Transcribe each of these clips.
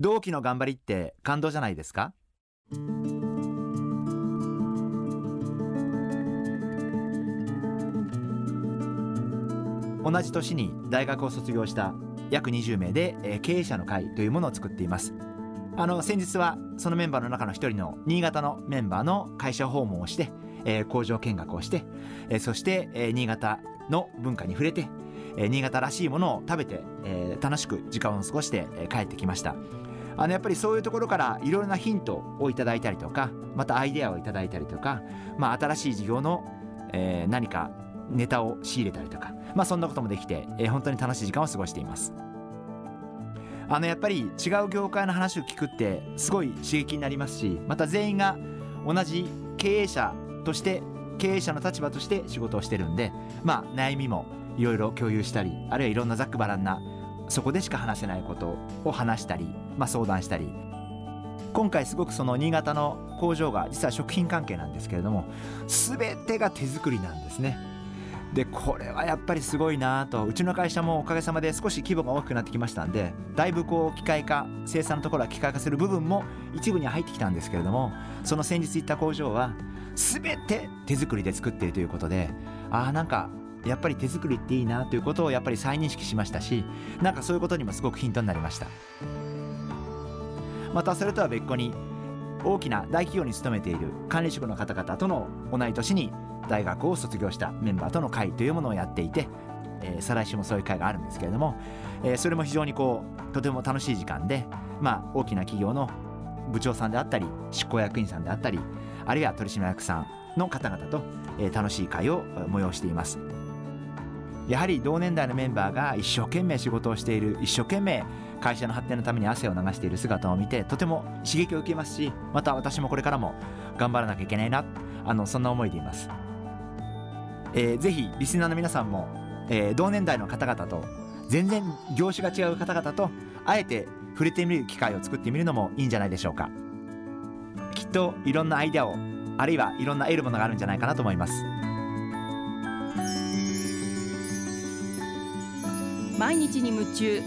同期の頑張りって感動じゃないですか？同じ年に大学を卒業した約20名で、えー、経営者の会というものを作っています。あの先日はそのメンバーの中の一人の新潟のメンバーの会社訪問をして、えー、工場見学をして、えー、そして、えー、新潟の文化に触れて、えー、新潟らしいものを食べて、えー、楽しく時間を過ごして、えー、帰ってきました。あのやっぱりそういうところからいろいろなヒントをいただいたりとかまたアイデアをいただいたりとか、まあ、新しい事業の、えー、何かネタを仕入れたりとか、まあ、そんなこともできて、えー、本当に楽しい時間を過ごしています。あのやっぱり違う業界の話を聞くってすごい刺激になりますしまた全員が同じ経営者として経営者の立場として仕事をしてるんでまあ悩みもいろいろ共有したりあるいはいろんなざっくばらんなそこでしか話せないことを話したり、まあ、相談したり今回すごくその新潟の工場が実は食品関係なんですけれども全てが手作りなんですね。でこれはやっぱりすごいなとうちの会社もおかげさまで少し規模が大きくなってきましたんでだいぶこう機械化生産のところは機械化する部分も一部には入ってきたんですけれどもその先日行った工場は全て手作りで作っているということでああなんかやっぱり手作りっていいなということをやっぱり再認識しましたしなんかそういうことにもすごくヒントになりました。またそれとは別個に大きな大企業に勤めている管理職の方々との同い年に大学を卒業したメンバーとの会というものをやっていて、えー、再来週もそういう会があるんですけれども、えー、それも非常にこうとても楽しい時間で、まあ、大きな企業の部長さんであったり執行役員さんであったりあるいは取締役さんの方々と、えー、楽しい会を催しています。やはり同年代のメンバーが一生懸命仕事をしている一生懸命会社の発展のために汗を流している姿を見てとても刺激を受けますしまた私もこれからも頑張らなきゃいけないなあのそんな思いでいます、えー、ぜひリスナーの皆さんも、えー、同年代の方々と全然業種が違う方々とあえて触れてみる機会を作ってみるのもいいんじゃないでしょうか。きっといろんなアイデアをあるいはいろんな得るものがあるんじゃないかなと思います。毎日に夢中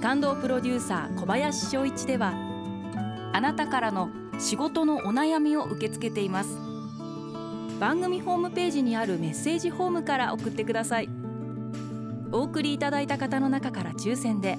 感動プロデューサー小林翔一ではあなたからの仕事のお悩みを受け付けています。番組ホームページにあるメッセージフォームから送ってください。お送りいただいた方の中から抽選で